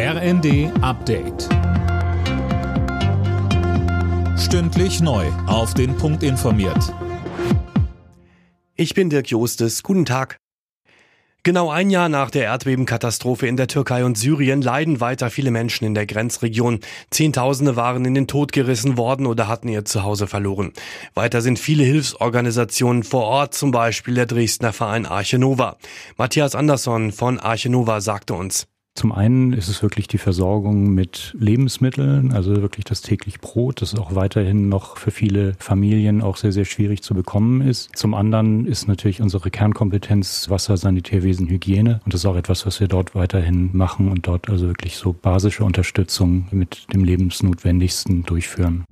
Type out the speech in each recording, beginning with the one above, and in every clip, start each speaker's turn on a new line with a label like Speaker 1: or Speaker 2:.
Speaker 1: RND Update. Stündlich neu. Auf den Punkt informiert.
Speaker 2: Ich bin Dirk Jostes. Guten Tag. Genau ein Jahr nach der Erdbebenkatastrophe in der Türkei und Syrien leiden weiter viele Menschen in der Grenzregion. Zehntausende waren in den Tod gerissen worden oder hatten ihr Zuhause verloren. Weiter sind viele Hilfsorganisationen vor Ort, zum Beispiel der Dresdner Verein Arche Nova. Matthias Andersson von Arche Nova sagte uns.
Speaker 3: Zum einen ist es wirklich die Versorgung mit Lebensmitteln, also wirklich das täglich Brot, das auch weiterhin noch für viele Familien auch sehr, sehr schwierig zu bekommen ist. Zum anderen ist natürlich unsere Kernkompetenz Wasser, Sanitärwesen, Hygiene. Und das ist auch etwas, was wir dort weiterhin machen und dort also wirklich so basische Unterstützung mit dem Lebensnotwendigsten durchführen.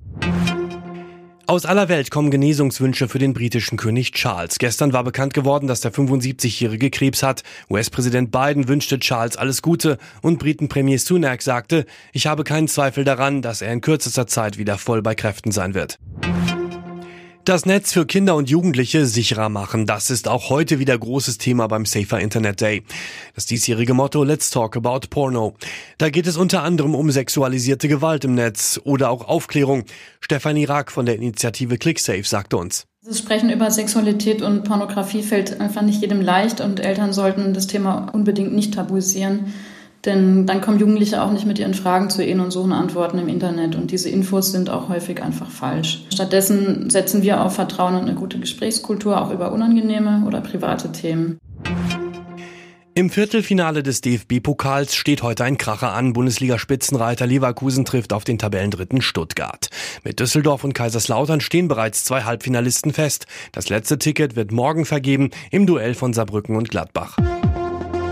Speaker 2: Aus aller Welt kommen Genesungswünsche für den britischen König Charles. Gestern war bekannt geworden, dass der 75-jährige Krebs hat. US-Präsident Biden wünschte Charles alles Gute und Briten-Premier Sunak sagte, ich habe keinen Zweifel daran, dass er in kürzester Zeit wieder voll bei Kräften sein wird. Das Netz für Kinder und Jugendliche sicherer machen, das ist auch heute wieder großes Thema beim Safer Internet Day. Das diesjährige Motto Let's Talk About Porno. Da geht es unter anderem um sexualisierte Gewalt im Netz oder auch Aufklärung. Stefanie Rack von der Initiative ClickSafe sagte uns.
Speaker 4: Das Sprechen über Sexualität und Pornografie fällt einfach nicht jedem leicht und Eltern sollten das Thema unbedingt nicht tabuisieren. Denn dann kommen Jugendliche auch nicht mit ihren Fragen zu ihnen und suchen Antworten im Internet. Und diese Infos sind auch häufig einfach falsch. Stattdessen setzen wir auf Vertrauen und eine gute Gesprächskultur, auch über unangenehme oder private Themen.
Speaker 2: Im Viertelfinale des DFB-Pokals steht heute ein Kracher an. Bundesliga-Spitzenreiter Leverkusen trifft auf den Tabellendritten Stuttgart. Mit Düsseldorf und Kaiserslautern stehen bereits zwei Halbfinalisten fest. Das letzte Ticket wird morgen vergeben im Duell von Saarbrücken und Gladbach.